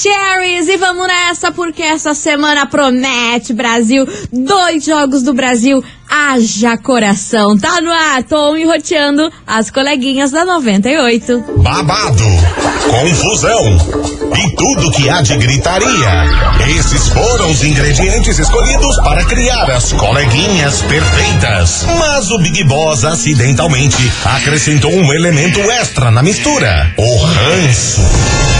Maravicheries! E vamos nessa, porque essa semana promete, Brasil. Dois jogos do Brasil. Haja coração. Tá no ar, Tom roteando as coleguinhas da 98. Babado, confusão e tudo que há de gritaria. Esses foram os ingredientes escolhidos para criar as coleguinhas perfeitas. Mas o Big Boss acidentalmente acrescentou um elemento extra na mistura: o ranço.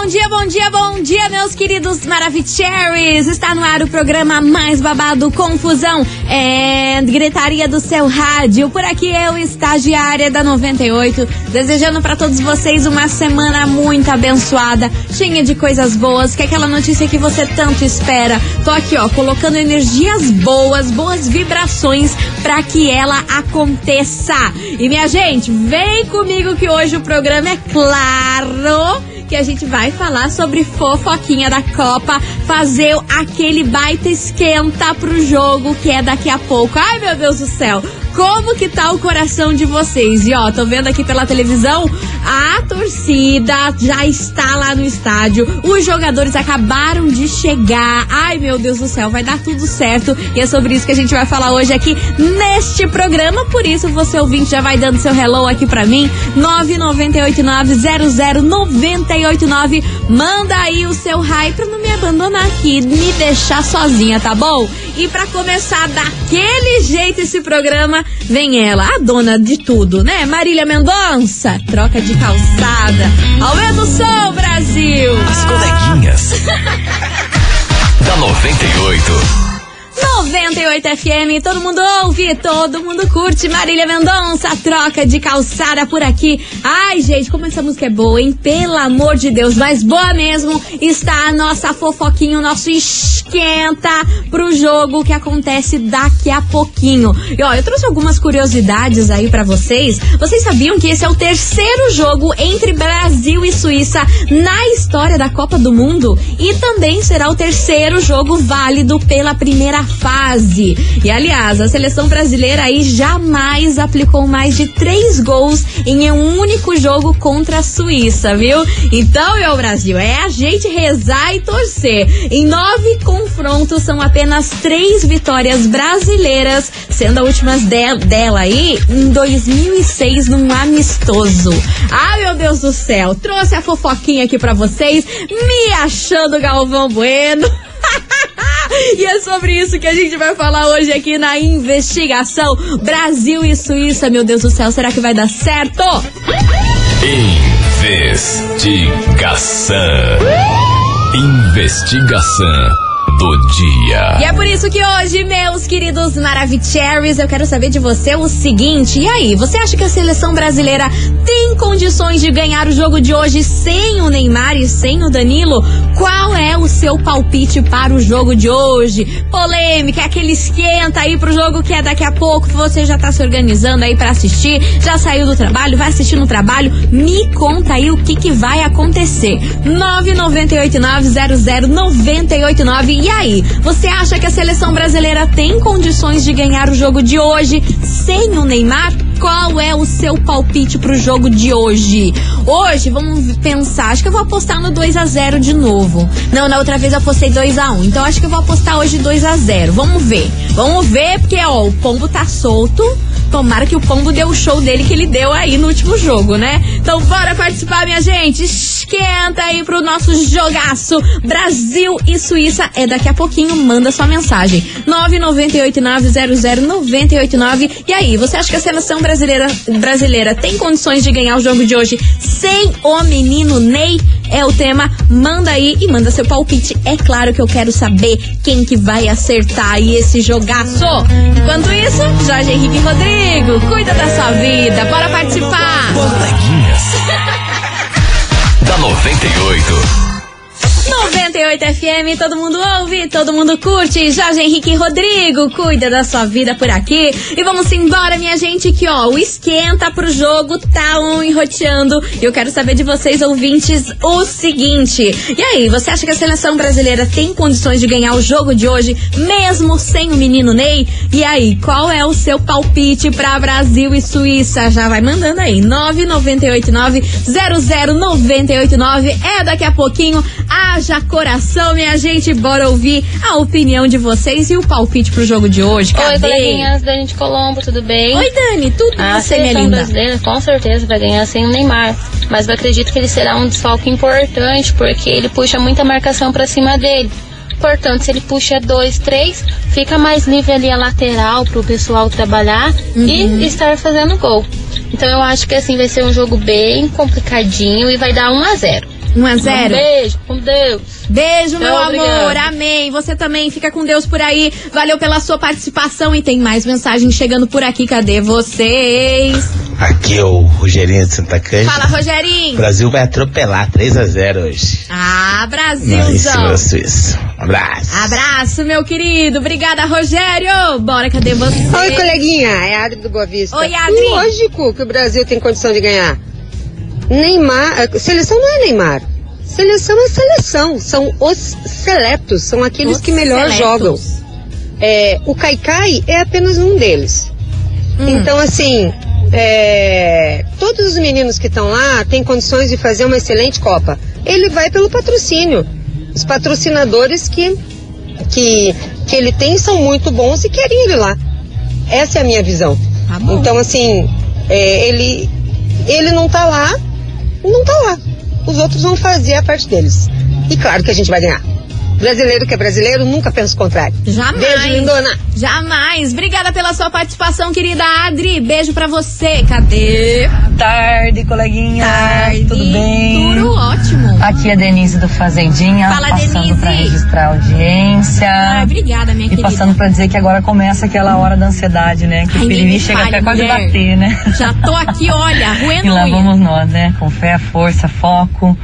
bom dia, bom dia, bom dia, meus queridos Maravicheries! Está no ar o programa mais babado Confusão e Gritaria do seu rádio. Por aqui eu, estagiária da 98, desejando para todos vocês uma semana muito abençoada, cheia de coisas boas, que é aquela notícia que você tanto espera. Tô aqui, ó, colocando energias boas, boas vibrações para que ela aconteça. E minha gente, vem comigo que hoje o programa é claro que a gente vai falar sobre fofoquinha da Copa, fazer aquele baita esquenta pro jogo que é daqui a pouco. Ai, meu Deus do céu! Como que tá o coração de vocês? E ó, tô vendo aqui pela televisão, a torcida já está lá no estádio. Os jogadores acabaram de chegar. Ai, meu Deus do céu, vai dar tudo certo. E é sobre isso que a gente vai falar hoje aqui neste programa. Por isso, você ouvinte já vai dando seu hello aqui pra mim. 998900989. Manda aí o seu raio pra não me abandonar aqui, me deixar sozinha, tá bom? E para começar daquele jeito esse programa, vem ela, a dona de tudo, né? Marília Mendonça, troca de calçada. Aumenta o som, Brasil! As coleguinhas. da 98. 98 FM, todo mundo ouve, todo mundo curte. Marília Mendonça, troca de calçada por aqui. Ai, gente, como essa música é boa, hein? Pelo amor de Deus, mas boa mesmo está a nossa fofoquinha, o nosso esquenta pro jogo que acontece daqui a pouquinho. E ó, eu trouxe algumas curiosidades aí para vocês. Vocês sabiam que esse é o terceiro jogo entre Brasil e Suíça na história da Copa do Mundo? E também será o terceiro jogo válido pela primeira fase. E aliás, a seleção brasileira aí jamais aplicou mais de três gols em um único jogo contra a Suíça, viu? Então, meu Brasil, é a gente rezar e torcer. Em nove confrontos são apenas três vitórias brasileiras, sendo a última de dela aí em 2006 num amistoso. Ai, meu Deus do céu, trouxe a fofoquinha aqui para vocês, me achando Galvão Bueno. E é sobre isso que a gente vai falar hoje aqui na investigação Brasil e Suíça. Meu Deus do céu, será que vai dar certo? Investigação. Investigação do dia. E é por isso que hoje, meus queridos Maravicheries, eu quero saber de você o seguinte: e aí, você acha que a seleção brasileira tem condições de ganhar o jogo de hoje sem o Neymar e sem o Danilo? Qual é o seu palpite para o jogo de hoje? Polêmica, aquele esquenta aí pro jogo que é daqui a pouco, você já tá se organizando aí para assistir, já saiu do trabalho, vai assistir no trabalho? Me conta aí o que que vai acontecer. 998900989 e aí, você acha que a seleção brasileira tem condições de ganhar o jogo de hoje sem o Neymar? Qual é o seu palpite pro jogo de hoje? Hoje, vamos pensar, acho que eu vou apostar no 2 a 0 de novo. Não, na outra vez eu apostei 2 a 1 então acho que eu vou apostar hoje 2 a 0 Vamos ver. Vamos ver, porque, ó, o pombo tá solto. Tomara que o pombo deu o show dele que ele deu aí no último jogo, né? Então bora participar, minha gente. Esquenta aí pro nosso jogaço. Brasil e Suíça é daqui a pouquinho. Manda sua mensagem. 998900989. E aí, você acha que a seleção brasileira, brasileira tem condições de ganhar o jogo de hoje sem o menino Ney? É o tema. Manda aí e manda seu palpite. É claro que eu quero saber quem que vai acertar aí esse jogaço. Enquanto isso, Jorge Henrique Rodrigo, cuida da sua vida. Bora participar. Coleguinhas. da 98. 98 FM, todo mundo ouve, todo mundo curte. Jorge Henrique Rodrigo cuida da sua vida por aqui. E vamos embora, minha gente, que ó, o esquenta pro jogo tá um enroteando. E eu quero saber de vocês, ouvintes, o seguinte. E aí, você acha que a seleção brasileira tem condições de ganhar o jogo de hoje, mesmo sem o menino Ney? E aí, qual é o seu palpite pra Brasil e Suíça? Já vai mandando aí. 9989 00989 é daqui a pouquinho. Haja coração, minha gente. Bora ouvir a opinião de vocês e o palpite pro jogo de hoje. Cadê? Oi, coleguinhas, Dani de Colombo, tudo bem? Oi, Dani, tudo A você, minha seleção linda? brasileira com certeza vai ganhar sem o Neymar, mas eu acredito que ele será um desfalque importante porque ele puxa muita marcação pra cima dele. Portanto, se ele puxa dois, três, fica mais livre ali a lateral pro pessoal trabalhar Uhum. e estar fazendo gol. Então eu acho que assim vai ser um jogo bem complicadinho e vai dar 1 a 0. 1 a Um 0 beijo, com Deus. Beijo, meu Tchau, amor. Amém. Você também fica com Deus por aí. Valeu pela sua participação e tem mais mensagem chegando por aqui. Cadê vocês? Aqui é o Rogerinho de Santa Cândida. Fala, O Rogerinho. Brasil vai atropelar 3 a 0 hoje. Ah, Não, cima Brasilzão. Suíça. Um abraço. Abraço, meu querido. Obrigada, Rogério. Bora, cadê você? Oi, coleguinha, é a Adri do Boa Vista. Oi, Adri. Lógico que o Brasil tem condição de ganhar. Neymar, seleção não é Neymar. Seleção é seleção, são os seletos, são aqueles Os que melhor seletos. jogam. É, o Kaikai é apenas um deles. Hum. Então, assim, é, todos os meninos que estão lá têm condições de fazer uma excelente Copa. Ele vai pelo patrocínio. Os patrocinadores que, que, que ele tem são muito bons e querem ele lá. Essa é a minha visão. Tá. Então, assim, é, ele, ele não tá lá, não tá lá. Os outros vão fazer a parte deles. E claro que a gente vai ganhar. Brasileiro que é brasileiro nunca pensa o contrário. Jamais. Beijo, lindona. Jamais. Obrigada pela sua participação, querida Adri. Beijo pra você. Cadê? tarde, coleguinha. Tarde. Tudo bem? Tudo ótimo. Aqui é a Denise do Fazendinha, Fala, passando para registrar a audiência. Ai, obrigada, minha e querida. passando para dizer que agora começa aquela hora da ansiedade, né? Que Ai, o piriri chega até quase mulher. bater, né? Já tô aqui, olha, E ruendo lá unha. vamos nós, né? Com fé, força, foco.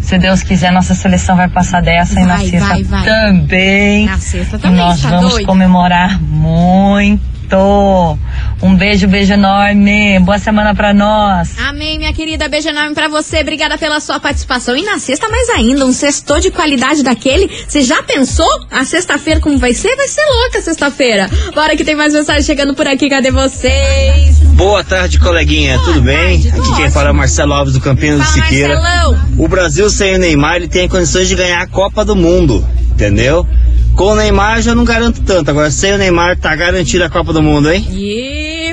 Se Deus quiser, nossa seleção vai passar dessa e na Vai, sexta vai, vai. também. Na sexta E também, nós tá vamos doido? comemorar muito. Um beijo, beijo enorme. Boa semana pra nós. Amém, minha querida. Beijo enorme pra você. Obrigada pela sua participação. E na sexta, mais ainda, um sextor de qualidade daquele. Você já pensou? A sexta-feira como vai ser? Vai ser louca a sexta-feira. Bora que tem mais mensagem chegando por aqui. Cadê vocês? Boa tarde, coleguinha. Boa Tudo bem? tarde, Aqui quem ótimo. fala é o Marcelo Alves do Campina do Siqueira. Marcelão. O Brasil sem o Neymar, ele tem condições de ganhar a Copa do Mundo, entendeu? Com o Neymar eu já não garanto tanto, agora sem o Neymar tá garantida a Copa do Mundo, hein?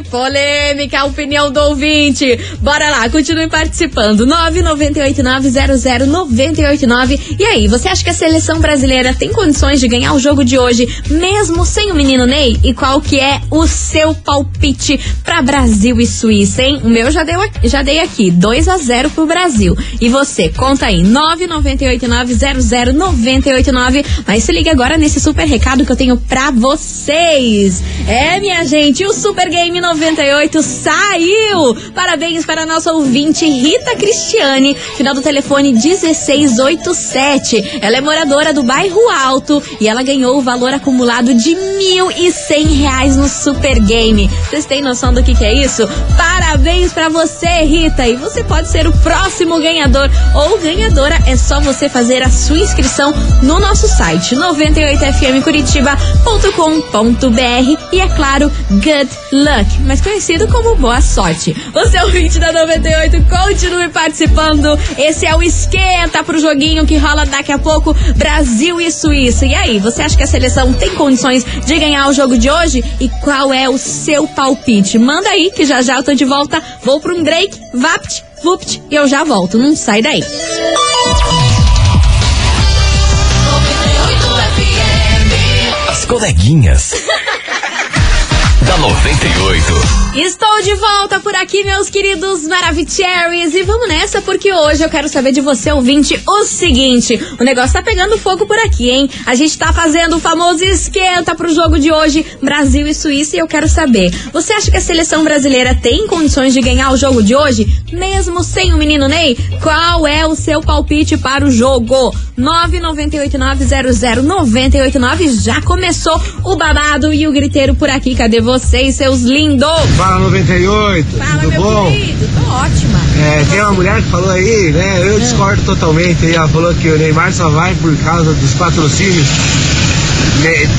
Polêmica, a opinião do ouvinte. Bora lá, continue participando. 998900989. E aí, você acha que a seleção brasileira tem condições de ganhar o jogo de hoje, mesmo sem o menino Ney? E qual que é o seu palpite pra Brasil e Suíça, hein? O meu já, deu, já dei aqui, 2 a 0 pro Brasil. E você, conta aí, 998900989. Mas se liga agora nesse super recado que eu tenho pra vocês. É, minha gente, o Super Game 98 saiu! Parabéns para a nossa ouvinte Rita Cristiane, final do telefone 1687. Ela é moradora do bairro Alto e ela ganhou o valor acumulado de 1.100 reais no Super Game. Vocês têm noção do que, que é isso? Parabéns pra você, Rita! E você pode ser o próximo ganhador ou ganhadora. É só você fazer a sua inscrição no nosso site 98fmcuritiba.com.br e é claro, good luck, mais conhecido como boa sorte. Você é o ouvinte da 98, continue participando. Esse é o esquenta pro joguinho que rola daqui a pouco, Brasil e Suíça. E aí, você acha que a seleção tem condições de ganhar o jogo de hoje? E qual é o seu palpite? Manda aí que já já eu tô de volta. Vou pro um break, vapt, vupt e eu já volto. Não sai daí. As coleguinhas. Da da 98. Estou de volta por aqui, meus queridos Maravicheries. E vamos nessa, porque hoje eu quero saber de você, ouvinte, o seguinte: o negócio tá pegando fogo por aqui, hein? A gente tá fazendo o famoso esquenta pro jogo de hoje, Brasil e Suíça, e eu quero saber: você acha que a seleção brasileira tem condições de ganhar o jogo de hoje, mesmo sem o menino Ney? Qual é o seu palpite para o jogo? 998900989 já começou o babado e o griteiro por aqui. Cadê vocês, seus lindos? Fala 98, Fala, tudo meu bom? querido, tô ótima. É, tem uma mulher que falou aí, né? Eu discordo totalmente. aí, Ela falou que o Neymar só vai por causa dos patrocínios.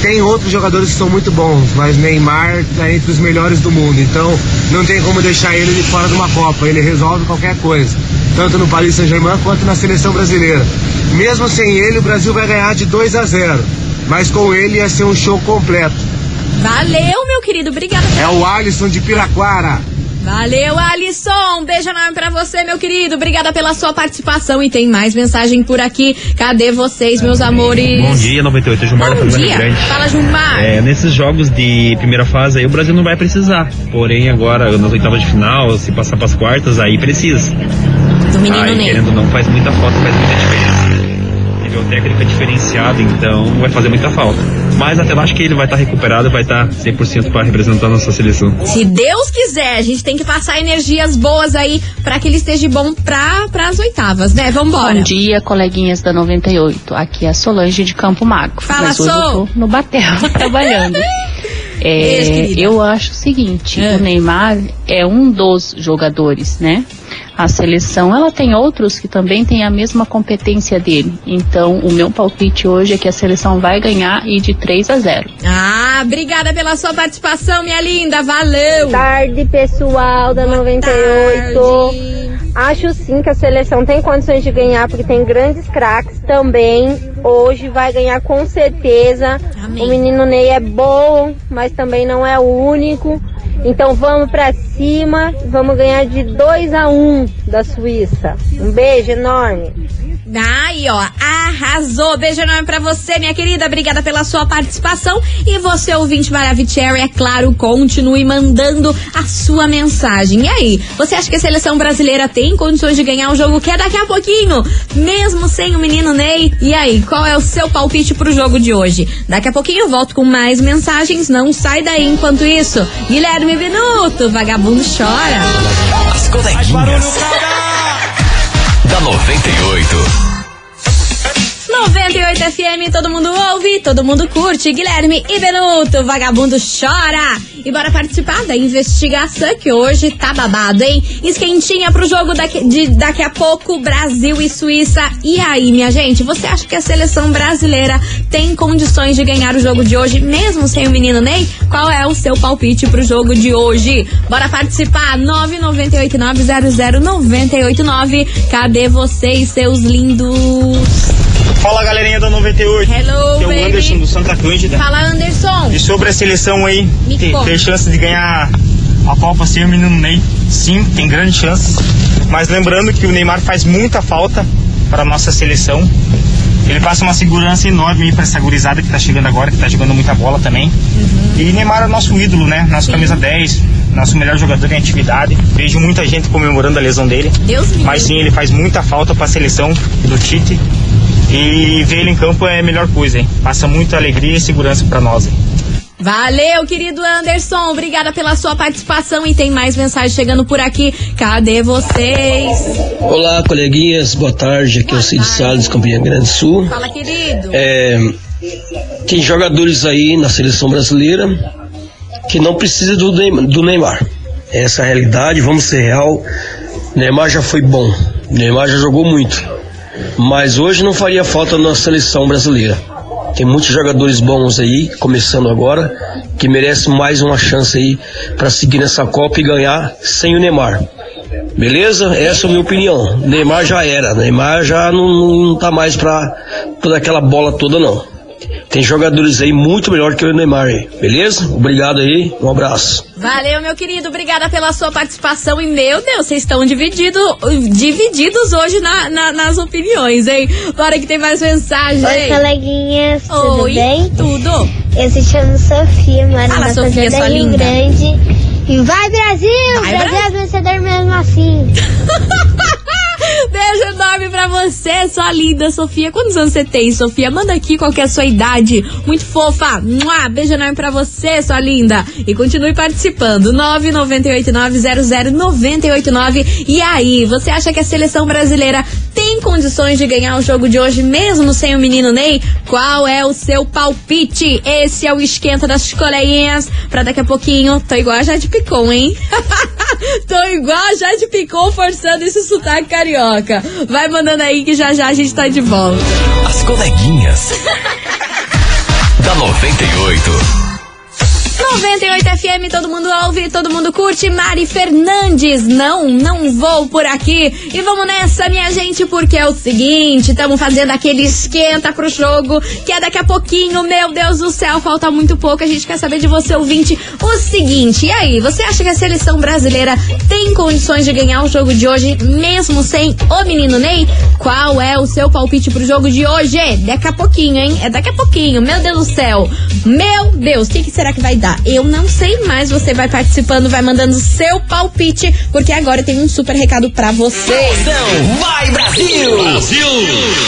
Tem outros jogadores que são muito bons, mas Neymar tá entre os melhores do mundo. Então não tem como deixar ele de fora de uma Copa. Ele resolve qualquer coisa, tanto no Paris Saint-Germain quanto na seleção brasileira. Mesmo sem ele, o Brasil vai ganhar de 2 a 0. Mas com ele ia ser um show completo. Valeu, meu querido, obrigada. É o Alisson de Piraquara. Valeu, Alisson. Um beijo enorme pra você, meu querido. Obrigada pela sua participação. E tem mais mensagem por aqui. Cadê vocês, meus amores? Bom dia, 98, Gilmar da Bom Fazenda dia. Grande. Fala, Jumar. É, nesses jogos de primeira fase aí o Brasil não vai precisar. Porém, agora nas oitavas de final, se passar para as quartas, aí precisa. Do menino aí, Ney. querendo não, faz muita falta, faz muita diferença. Nível técnico é diferenciado, então vai fazer muita falta. Mas até lá acho que ele vai estar recuperado, vai estar 100% para representar a nossa seleção. Se Deus quiser, a gente tem que passar energias boas aí pra que ele esteja bom pra, pras oitavas, né? Vambora. Bom dia, coleguinhas da 98. Aqui é a Solange de Campo Magro. Fala, Mas hoje Sol. eu tô no Batel trabalhando. É, eu acho o seguinte, É. o Neymar é um dos jogadores, né? A seleção, ela tem outros que também têm a mesma competência dele. Então, o meu palpite hoje é que a seleção vai ganhar e de 3 a 0. Ah, obrigada pela sua participação, minha linda. Valeu. Tarde, pessoal da 98. Tarde. Acho sim que a seleção tem condições de ganhar, porque tem grandes craques também. Hoje vai ganhar com certeza. Amém. O menino Ney é bom, mas também não é o único. Então vamos pra cima, vamos ganhar de 2 a 1 da Suíça. Um beijo enorme. Aí, ó, arrasou. Beijo enorme pra você, minha querida. Obrigada pela sua participação. E você, ouvinte Maravicherry, é claro, continue mandando a sua mensagem. E aí, você acha que a seleção brasileira tem condições de ganhar o jogo que é daqui a pouquinho? Mesmo sem o menino Ney? E aí, qual é o seu palpite pro jogo de hoje? Daqui a pouquinho eu volto com mais mensagens. Não sai daí enquanto isso. Guilherme Benuto, vagabundo chora. As coleguinhas. da 98. 98 FM, todo mundo ouve, todo mundo curte. Guilherme e Benuto, vagabundo chora. E bora participar da investigação que hoje tá babado, hein? Esquentinha pro jogo daqui, de, daqui a pouco, Brasil e Suíça. E aí, minha gente, você acha que a seleção brasileira tem condições de ganhar o jogo de hoje, mesmo sem o menino Ney? Qual é o seu palpite pro jogo de hoje? Bora participar, 998900989. Cadê vocês, seus lindos? Fala galerinha da 98. Hello, que é o baby. Anderson do Santa Cândida. Fala, Anderson. E sobre a seleção aí, Me conta. ter chance de ganhar a Copa sem o menino Ney, sim, tem grandes chances. Mas lembrando que o Neymar faz muita falta para a nossa seleção. Ele passa uma segurança enorme aí para essa gurizada que tá chegando agora, que tá jogando muita bola também. E Neymar é nosso ídolo, né? Nosso camisa 10, nosso melhor jogador em atividade. Vejo muita gente comemorando a lesão dele. Deus me Mas sim, ele faz muita falta para a seleção do Tite. E ver ele em campo é a melhor coisa, hein? Passa muita alegria e segurança para nós. Hein? Valeu, querido Anderson. Obrigada pela sua participação. E tem mais mensagem chegando por aqui. Cadê vocês? Olá, coleguinhas, boa tarde. Aqui é o Cid Salles, Campinha Grande do Sul. Fala, querido. É, tem jogadores aí na seleção brasileira que não precisa do, do Neymar. Essa é a realidade, vamos ser real. Neymar já foi bom, Neymar já jogou muito. Mas hoje não faria falta na seleção brasileira. Tem muitos jogadores bons aí, começando agora, que merecem mais uma chance aí para seguir nessa Copa e ganhar sem o Neymar. Beleza? Essa é a minha opinião. Neymar já era. Neymar já não, não tá mais pra toda aquela bola toda, não. Tem jogadores aí muito melhor que o Neymar aí, beleza? Obrigado aí, um abraço. Valeu, meu querido. Obrigada pela sua participação. E, meu Deus, vocês estão dividido, divididos hoje na- na- nas opiniões, hein? Bora que tem mais mensagem. Oi, coleguinhas, tudo Oi, bem? Tudo. Eu se chamo Sofia, moro Fala, na Sofia, Fazenda sua Rio linda. Grande. E vai, Brasil! Vai, Brasil Brasil. é vencedor mesmo assim. Beijo enorme pra você, sua linda Sofia. Quantos anos você tem, Sofia? Manda aqui qual é a sua idade. Muito fofa. Mua! Beijo enorme pra você, sua linda. E continue participando. 998900989. E aí, você acha que a seleção brasileira tem condições de ganhar o jogo de hoje, mesmo sem o menino Ney? Qual é o seu palpite? Esse é o esquenta das coleguinhas. Pra daqui a pouquinho, tô igual a Jade Picon, hein? Tô igual a Jade Picon forçando esse sotaque carioca. Vai mandando aí que já já a gente tá de volta. As coleguinhas. da 98. 98 FM, todo mundo ouve, todo mundo curte. Mari Fernandes, não, não vou por aqui. E vamos nessa, minha gente, porque é o seguinte: estamos fazendo aquele esquenta pro jogo, que é daqui a pouquinho. Meu Deus do céu, falta muito pouco. A gente quer saber de você, ouvinte, o seguinte: e aí, você acha que a seleção brasileira tem condições de ganhar o jogo de hoje, mesmo sem o menino Ney? Qual é o seu palpite pro jogo de hoje? Daqui a pouquinho, hein? É daqui a pouquinho. Meu Deus do céu. Meu Deus, o que, que será que vai dar? Eu não sei, mas você vai participando, vai mandando seu palpite, porque agora tem um super recado pra você. Vai Brasil!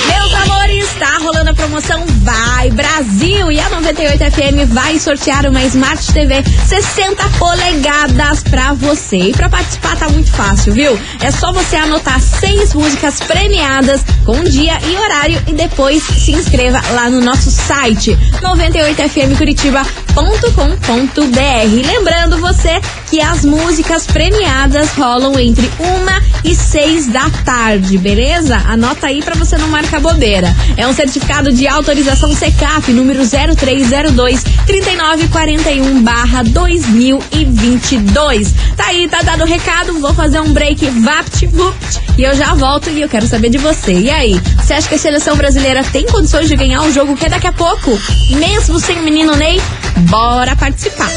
Meus amores, tá rolando a promoção Vai Brasil e a 98 FM vai sortear uma Smart TV 60 polegadas pra você. E pra participar tá muito fácil, viu? É só você anotar seis músicas premiadas com dia e horário e depois se inscreva lá no nosso site 98fmcuritiba.com.br. Lembrando você que as músicas premiadas rolam entre uma e seis da tarde, beleza? Anota aí pra você não marcar bobeira. É um certificado de autorização CECAP número 0302 3941 barra 2022. Tá aí, tá dado o recado. Vou fazer um break vapt vupt e eu já volto e eu quero saber de você. E aí, você acha que a seleção brasileira tem condições de ganhar o jogo que é daqui a pouco? Mesmo sem o menino Ney? Bora participar.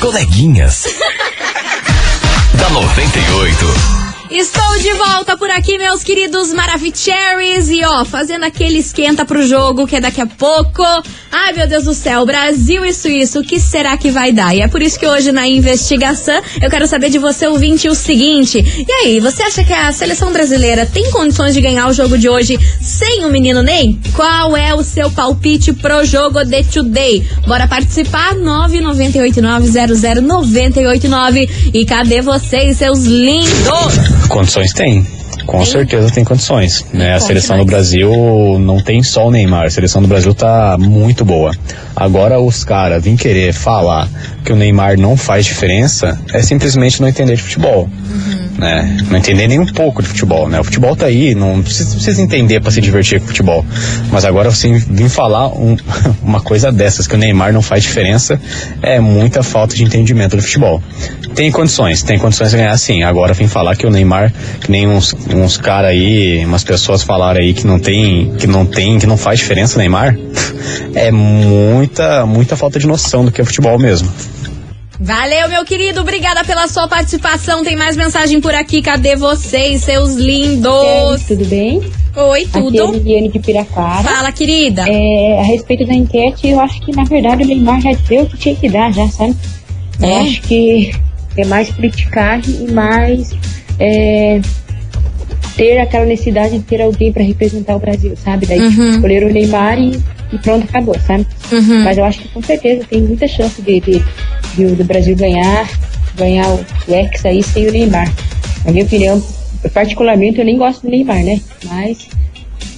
Coleguinhas. da 98. Estou de volta por aqui, meus queridos Maravicheries. E ó, fazendo aquele esquenta pro jogo que é daqui a pouco. Ai, meu Deus do céu, Brasil e Suíça, o que será que vai dar? E é por isso que hoje na investigação eu quero saber de você, ouvinte, o seguinte. E aí, você acha que a seleção brasileira tem condições de ganhar o jogo de hoje sem o menino Ney? Qual é o seu palpite pro jogo de today? Bora participar? 998900989. E cadê vocês, seus lindos? Condições tem. Com certeza tem condições. Né? A seleção do Brasil não tem só o Neymar. A seleção do Brasil tá muito boa. Agora os caras vêm querer falar que o Neymar não faz diferença é simplesmente não entender de futebol. Né? Não entender nem um pouco de futebol, né? O futebol tá aí, não precisa, precisa entender para se divertir com o futebol. Mas agora assim, vir falar um- uma coisa dessas, que o Neymar não faz diferença, é muita falta de entendimento do futebol. Tem condições, tem condições de ganhar sim. Agora vem falar que o Neymar, que nem uns, uns caras aí, umas pessoas falaram aí que não tem, que não tem, que não faz diferença o Neymar, é muita, muita falta de noção do que é futebol mesmo. Valeu, meu querido. Obrigada pela sua participação. Tem mais mensagem por aqui. Cadê vocês, seus lindos? tudo bem? Oi, Aqui é a tudo? Liliane de Piraquara. Fala, querida. É, a respeito da enquete, eu acho que na verdade o Neymar já deu o que tinha que dar, já, sabe? Eu É? acho que é mais politicagem e mais é, ter aquela necessidade de ter alguém para representar o Brasil, sabe? Daí Uhum. escolheram o Neymar e, e pronto, acabou, sabe? Uhum. Mas eu acho que com certeza tem muita chance de, de- de o- do Brasil ganhar, ganhar o, Hexa aí sem o Neymar. Na minha opinião, particularmente eu nem gosto do Neymar, né? Mas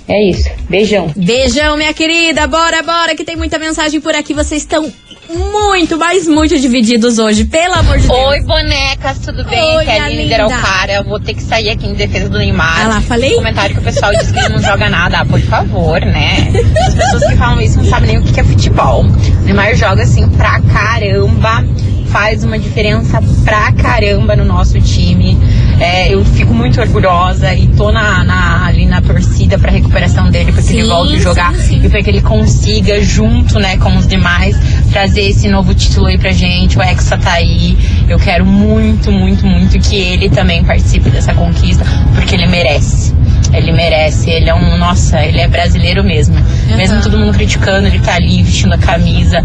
é isso. Beijão. Beijão, minha querida. Bora, bora, que tem muita mensagem por aqui. Vocês estão muito, mas muito divididos hoje, pelo amor de Deus. Oi, bonecas, tudo bem? Oi, Aqui é a minha Aline linda. Deralcara. Eu vou ter que sair aqui em defesa do Neymar. Ah lá, falei? Um comentário que o pessoal diz que ele não joga nada. Ah, por favor, né? As pessoas que falam isso não sabem nem o que é futebol. O Neymar joga assim pra caramba. Faz uma diferença pra caramba no nosso time. É, eu fico muito orgulhosa e tô na, na ali na torcida pra recuperação dele, pra que ele volte a jogar sim, sim. e pra que ele consiga, junto, né, com os demais, trazer esse novo título aí pra gente. O Hexa tá aí. Eu quero muito, muito, muito que ele também participe dessa conquista, porque ele merece. Ele merece, ele é um, nossa, ele é brasileiro mesmo. Mesmo todo mundo criticando, ele tá ali vestindo a camisa.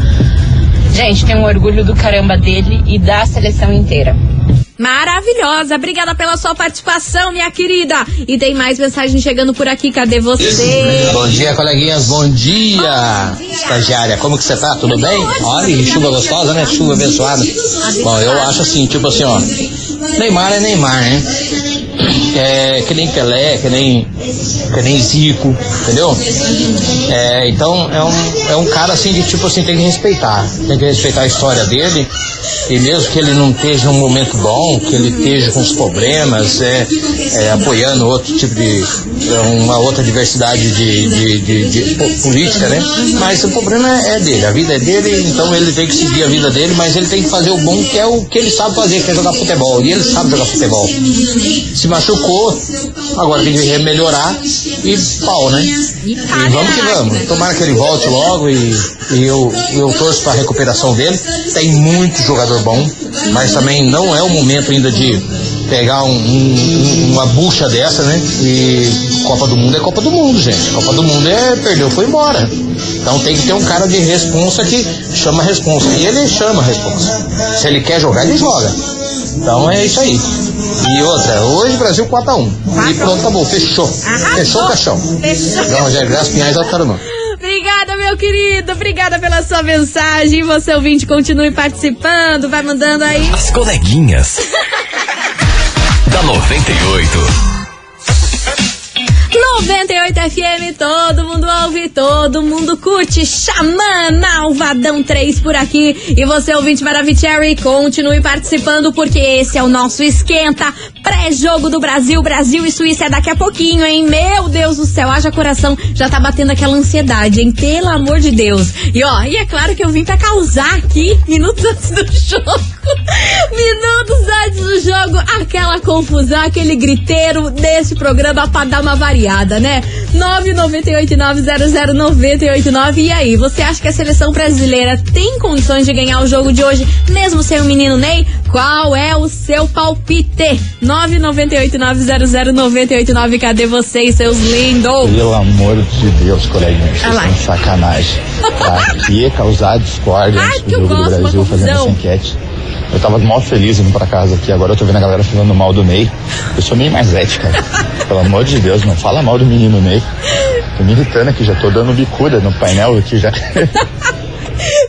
Gente, tem um orgulho do caramba dele e da seleção inteira. Maravilhosa, obrigada pela sua participação, minha querida. E tem mais mensagem chegando por aqui, cadê você? Bom dia, coleguinhas, bom dia. Estagiária, como que você tá? Tudo bem? Olha, chuva gostosa, né? Chuva abençoada. Bom, eu acho assim, tipo assim, ó. Neymar é Neymar, né? É que nem Pelé, que nem, que nem Zico, entendeu? É, então é um, é um cara assim de tipo assim, tem que respeitar. Tem que respeitar a história dele. E mesmo que ele não esteja num momento bom, que ele esteja com os problemas, é, é, apoiando outro tipo de. é, uma outra diversidade de, de, de- de po- política, né? Mas o problema é dele, a vida é dele, então ele tem que seguir a vida dele, mas ele tem que fazer o bom que é o que ele sabe fazer, que é jogar futebol. E ele sabe jogar futebol. Se machucou, agora tem que melhorar e pau, né? E vamos que vamos. Tomara que ele volte logo e, e eu, eu torço para a recuperação dele. Tem muito jogador bom, mas também não é o momento ainda de pegar um- um- uma bucha dessa, né? E Copa do Mundo é Copa do Mundo, gente. Copa do Mundo é perdeu, foi embora. Então tem que ter um cara de responsa que chama a responsa. E ele chama a responsa. Se ele quer jogar, ele joga. Então é isso aí. E outra, hoje Brasil 4x1. E pronto, acabou, fechou. Fechou o caixão. Fechou. Então, Rogério Graça Pinhais Altarumã. Obrigada, meu querido. Obrigada pela sua mensagem. Você ouvinte, continue participando. Vai mandando aí. As coleguinhas. da 98. 98 FM, todo mundo ouve, todo mundo curte. Xamã, Malvadão 3 por aqui. E você, ouvinte Maravicherry, continue participando, porque esse é o nosso esquenta pré-jogo do Brasil. Brasil e Suíça é daqui a pouquinho, hein? Meu Deus do céu, haja coração. Já tá batendo aquela ansiedade, hein? Pelo amor de Deus. E ó, e é claro que eu vim pra causar aqui, minutos antes do jogo. Minutos antes do jogo, aquela confusão, aquele griteiro desse programa pra dar uma variada, né? 998900989. E aí, você acha que a seleção brasileira tem condições de ganhar o jogo de hoje, mesmo sem o menino Ney? Qual é o seu palpite? 998900989. Cadê vocês, seus lindos? Pelo amor de Deus, coleguinha, vocês Ah são sacanagem. Pra que causar discórdia Ai, antes do jogo do Brasil fazendo essa enquete? Eu tava mal feliz indo pra casa aqui, agora eu tô vendo a galera falando mal do Ney. Eu sou meio mais ética. Pelo amor de Deus, não fala mal do menino Ney. Tô me irritando aqui, já tô dando bicuda no painel aqui já.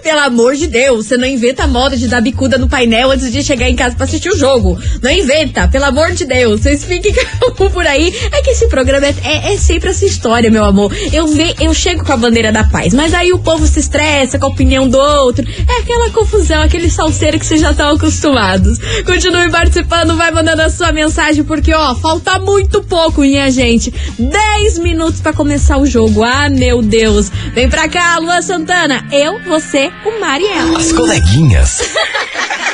Pelo amor de Deus, você não inventa moda de dar bicuda no painel antes de chegar em casa pra assistir o jogo. Não inventa, pelo amor de Deus. Vocês fiquem calmos por aí. É que esse programa é, é- é sempre essa história, meu amor. Eu, ve, eu chego com a bandeira da paz, mas aí o povo se estressa com a opinião do outro. É aquela confusão, aquele salseiro que vocês já estão acostumados. Continue participando, vai mandando a sua mensagem, porque ó, falta muito pouco, minha gente. 10 minutos pra começar o jogo. Ah, meu Deus. Vem pra cá, Lua Santana. Eu, você, o Mariela. As coleguinhas.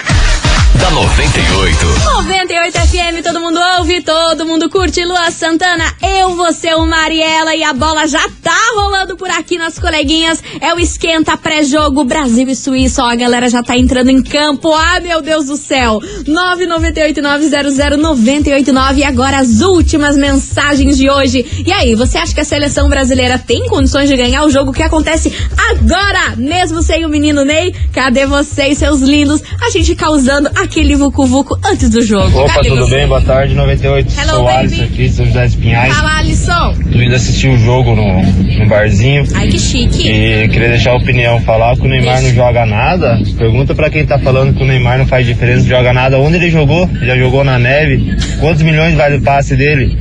da 98. 98 FM, todo mundo ouve, todo mundo curte. Lua Santana, eu, você, o Mariela e a bola já tá rolando por aqui nas coleguinhas. É o esquenta pré-jogo Brasil e Suíça. Ó, a galera já tá entrando em campo. Ah, meu Deus do céu. 998-900-989. E agora as últimas mensagens de hoje. E aí, você acha que a seleção brasileira tem condições de ganhar o jogo que acontece agora, mesmo sem o menino Ney? Cadê vocês, seus lindos? A gente causando aquele vucu-vucu antes do jogo. Opa, Cadê tudo bem? Boa tarde, 98. Hello, Sou o baby. Alisson aqui, São José dos Pinhais. Fala, Alisson. Tô indo assistir o jogo no, no barzinho. Ai, que chique. E queria deixar a opinião, falar que o Neymar não joga nada. Pergunta pra quem tá falando que o Neymar não faz diferença, não joga nada. Onde ele jogou? Já jogou na neve? Quantos milhões vale o passe dele?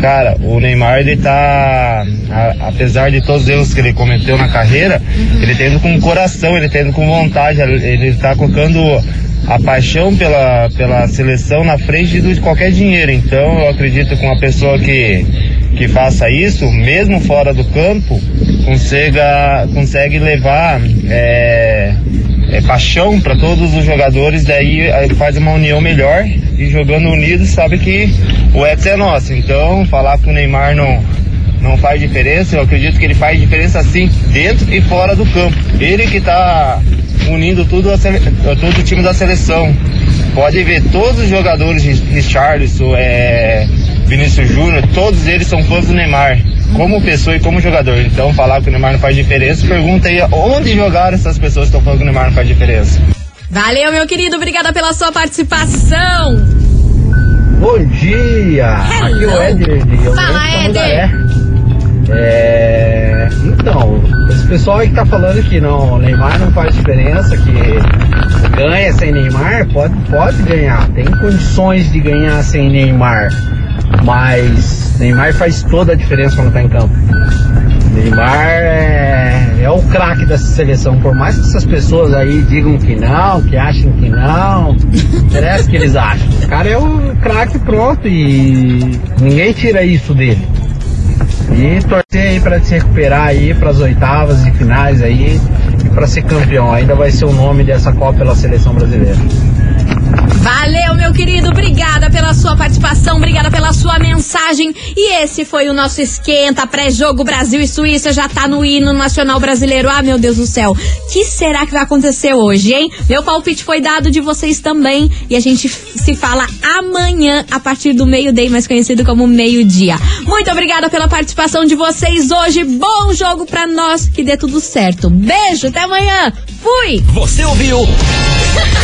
Cara, o Neymar, ele tá. a- apesar de todos os erros que ele cometeu na carreira, ele tá indo com coração, ele tá indo com vontade, ele tá colocando a paixão pela, pela seleção na frente de qualquer dinheiro. Então eu acredito que uma pessoa que, que faça isso, mesmo fora do campo, consiga, consegue levar é, é, paixão para todos os jogadores, daí aí faz uma união melhor e jogando unidos sabe que o Hexa é nosso. Então falar que o Neymar não não faz diferença, eu acredito que ele faz diferença sim, dentro e fora do campo. Ele que está unindo tudo a sele- todo o time da seleção. Pode ver, todos os jogadores, Richarlison, é, Vinícius Júnior, todos eles são fãs do Neymar, como pessoa e como jogador. Então falar que o Neymar não faz diferença, pergunta aí onde jogaram essas pessoas que estão falando que o Neymar não faz diferença. Valeu, meu querido. Obrigada pela sua participação. Bom dia! Aqui é o Éder Fala, Éder. É, então, esse pessoal aí que tá falando que não, Neymar não faz diferença, que ganha sem Neymar, pode, pode ganhar, tem condições de ganhar sem Neymar, mas Neymar faz toda a diferença quando tá em campo. Neymar é, é o craque dessa seleção, por mais que essas pessoas aí digam que não, que achem que não interessa o que eles acham. O cara é o craque pronto e ninguém tira isso dele. E torcer aí pra se recuperar aí pras oitavas e finais aí e pra ser campeão. Ainda vai ser o nome dessa Copa pela seleção brasileira. Valeu, meu querido. Obrigada pela sua participação, obrigada pela sua mensagem. E esse foi o nosso esquenta pré-jogo Brasil e Suíça. Já tá no hino nacional brasileiro. Ah, meu Deus do céu. que será que vai acontecer hoje, hein? Meu palpite foi dado de vocês também. E a gente se fala amanhã, a partir do meio-dia, mais conhecido como meio-dia. Muito obrigada pela participação de vocês hoje. Bom jogo pra nós. Que dê tudo certo. Beijo, até amanhã. Fui! Você ouviu?